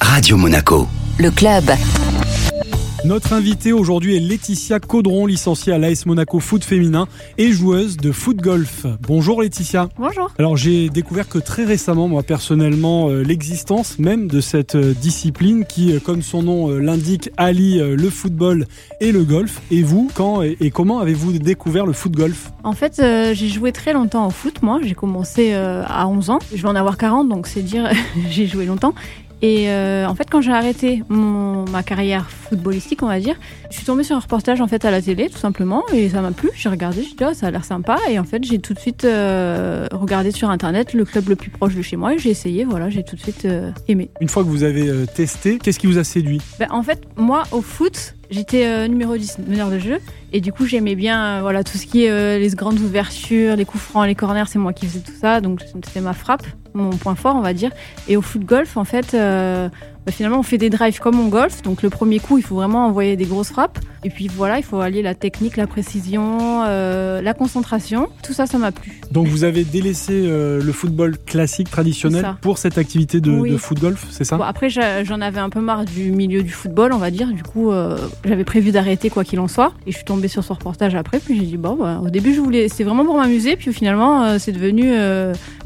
Radio Monaco. Le club. Notre invitée aujourd'hui est Laetitia Caudron, licenciée à l'AS Monaco Foot Féminin et joueuse de foot golf. Bonjour Laetitia. Bonjour. Alors j'ai découvert que très récemment, moi personnellement, euh, l'existence même de cette euh, discipline qui, euh, comme son nom l'indique, allie le football et le golf. Et vous, quand et, et comment avez-vous découvert le foot golf? En fait, euh, j'ai joué très longtemps au foot, moi. J'ai commencé euh, à 11 ans. Je vais en avoir 40, donc c'est dire, j'ai joué longtemps. Et euh, en fait, quand j'ai arrêté mon, ma carrière footballistique, on va dire, je suis tombée sur un reportage en fait à la télé, tout simplement, et ça m'a plu. J'ai regardé, j'ai dit oh, ça a l'air sympa, et en fait, j'ai tout de suite euh, regardé sur internet le club le plus proche de chez moi, et j'ai essayé. Voilà, j'ai tout de suite euh, aimé. Une fois que vous avez euh, testé, qu'est-ce qui vous a séduit? Ben, en fait, moi, au foot, j'étais euh, numéro 10, meneur de jeu. Et du coup, j'aimais bien euh, voilà, tout ce qui est euh, les grandes ouvertures, les coups francs, les corners, c'est moi qui faisais tout ça. Donc, c'était ma frappe, mon point fort, on va dire. Et au foot golf, en fait, finalement, on fait des drives comme en golf. Donc, le premier coup, il faut vraiment envoyer des grosses frappes. Et puis, voilà, il faut allier la technique, la précision, euh, la concentration. Tout ça, ça m'a plu. Donc vous avez délaissé euh, le football classique traditionnel pour cette activité de, Oui. de foot golf, c'est ça? Bon, après, j'en avais un peu marre du milieu du football, on va dire. Du coup, euh, j'avais prévu d'arrêter quoi qu'il en soit. Et je suis tombée sur ce reportage après. Puis j'ai dit, bon, bah, au début, je voulais, c'est vraiment pour m'amuser. Puis finalement, c'est devenu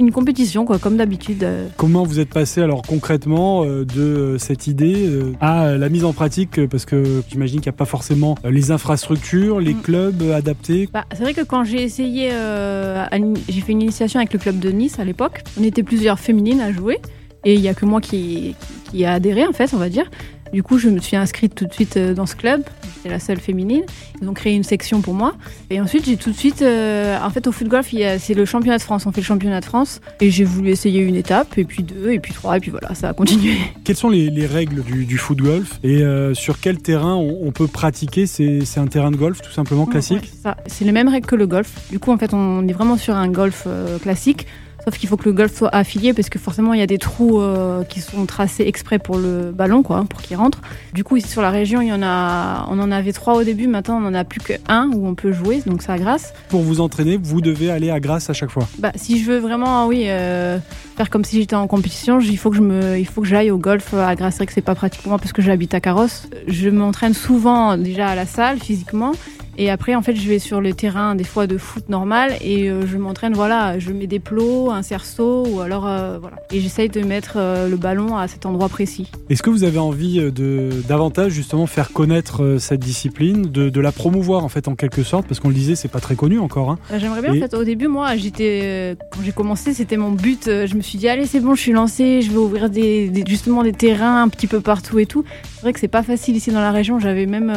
une compétition, quoi, comme d'habitude. Comment vous êtes passé alors concrètement de cette idée à la mise en pratique Parce que j'imagine qu'il n'y a pas forcément euh, les infrastructures, les Mm. clubs euh, adaptés? Bah, c'est vrai que quand j'ai essayé, euh, j'ai fait une initiation avec le club de Nice à l'époque. On était plusieurs féminines à jouer. Et il y a que moi qui, qui, qui a adhéré, en fait, on va dire. Du coup, je me suis inscrite tout de suite euh, dans ce club. J'étais la seule féminine. Ils ont créé une section pour moi. Et ensuite, j'ai tout de suite. euh, en fait, au foot golf, c'est le championnat de France. On fait le championnat de France. Et j'ai voulu essayer une étape, et puis deux, et puis trois, et puis voilà, ça a continué. Quelles sont les, les règles du, du foot golf et euh, sur quel terrain on, on peut pratiquer C'est un terrain de golf tout simplement Ouais, classique? c'est ça. C'est les mêmes règles que le golf. Du coup, en fait, on est vraiment sur un golf euh, classique. Sauf qu'il faut que le golf soit affilié parce que forcément il y a des trous euh, qui sont tracés exprès pour le ballon, quoi, pour qu'il rentre. Du coup, ici sur la région, il y en a, on en avait trois au début. Maintenant, on en a plus que un où on peut jouer, donc ça grâce. Pour vous entraîner, vous devez aller à Grasse à chaque fois. Bah, si je veux vraiment, oui, euh, faire comme si j'étais en compétition, il faut que je me, il faut que j'aille au golf à Grasse. C'est vrai que c'est pas pratique pour moi parce que j'habite à Carrosse. Je m'entraîne souvent déjà à la salle physiquement. Et après, en fait, je vais sur le terrain des fois de foot normal et euh, je m'entraîne, voilà, je mets des plots, un cerceau ou alors, euh, voilà. Et j'essaye de mettre euh, le ballon à cet endroit précis. Est-ce que vous avez envie de davantage justement faire connaître cette discipline, de, de la promouvoir en fait en quelque sorte? Parce qu'on le disait, c'est pas très connu encore. hein. J'aimerais bien, Et- en fait, au début, moi, j'étais, quand j'ai commencé, c'était mon but. Je me suis dit, allez, c'est bon, je suis lancée, je vais ouvrir des, des- justement des terrains un petit peu partout et tout. C'est vrai que c'est pas facile ici dans la région. J'avais même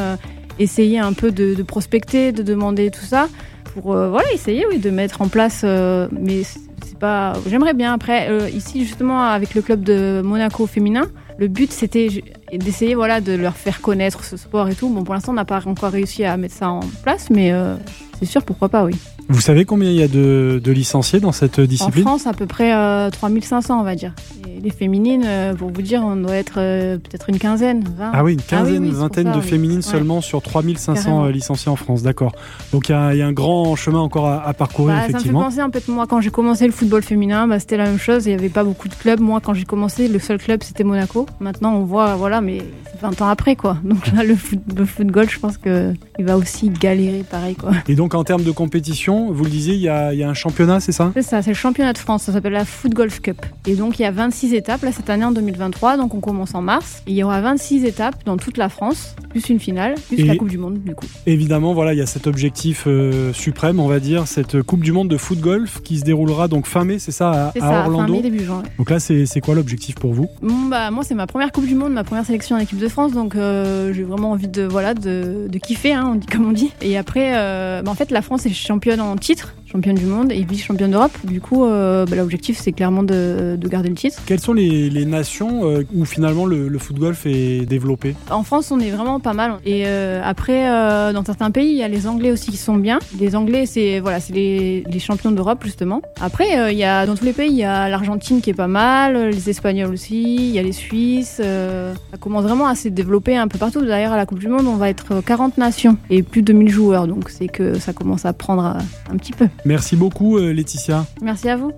essayé un peu de, prospecter, de demander tout ça pour, euh, voilà, essayer, oui, de mettre en place. euh, mais c'est pas, j'aimerais bien. Après, euh, ici, justement, avec le club de Monaco féminin, le but, c'était d'essayer, voilà, de leur faire connaître ce sport et tout. Bon, pour l'instant, on n'a pas encore réussi à mettre ça en place, mais euh, c'est sûr, pourquoi pas, oui. Vous savez combien il y a de, de licenciés dans cette En discipline? France, à peu près euh, 3500, on va dire. Et les féminines, euh, pour vous dire, on doit être euh, peut-être une quinzaine, 20. Ah oui, une Ah oui, quinzaine, oui, vingtaine ça, de oui. féminines Ouais. seulement sur 3500 Carrément. euh, licenciés en France, d'accord. Donc il y, a il y a un grand chemin encore à, à parcourir, Bah, ça me fait effectivement. penser un peu de moi quand j'ai commencé le football féminin, bah, c'était la même chose. Il n'y avait pas beaucoup de clubs. Moi, quand j'ai commencé, le seul club c'était Monaco. Maintenant, on voit, voilà, mais c'est 20 ans après, quoi. Donc là, le foot, le foot golf, je pense que il va aussi galérer, pareil, quoi. Et donc en termes de compétition, vous le disiez, il y a, il y a un championnat, c'est ça? C'est ça, c'est le championnat de France. Ça s'appelle la Foot Golf Cup. Et donc, il y a 26 étapes là cette année en 2023. Donc, on commence en mars. Et il y aura 26 étapes dans toute la France, plus une finale, plus Et- la Coupe du Monde, du coup. Évidemment, voilà, il y a cet objectif euh, suprême, on va dire, cette Coupe du Monde de foot golf qui se déroulera donc fin mai, c'est ça, à, ça, fin Orlando. mai, début juin. Donc là, c'est c'est quoi l'objectif pour vous? Bon, bah, moi, c'est ma première Coupe du Monde, ma première sélection en équipe de France, donc euh, j'ai vraiment envie de, voilà, de, de kiffer, hein, comme on dit. Et après, euh, bah, en fait, la France est championne en titre, championne du monde et vice-championne d'Europe. Du coup, euh, bah, l'objectif, c'est clairement de, de garder le titre. Quelles sont les, les nations euh, où finalement le, le foot golf est développé En France, on est vraiment pas mal. Et euh, après, dans certains pays, il y a les Anglais aussi qui sont bien. Les Anglais, c'est voilà, c'est les, les champions d'Europe justement. Après, il y a dans tous les pays, il y a l'Argentine qui est pas mal, les Espagnols aussi, il y a les Suisses. ça commence vraiment à se développer un peu partout. D'ailleurs, à la Coupe du Monde, on va être 40 nations et plus de 2000 joueurs. Donc, c'est que ça commence à prendre un petit peu. Merci beaucoup, euh, Laetitia. Merci à vous.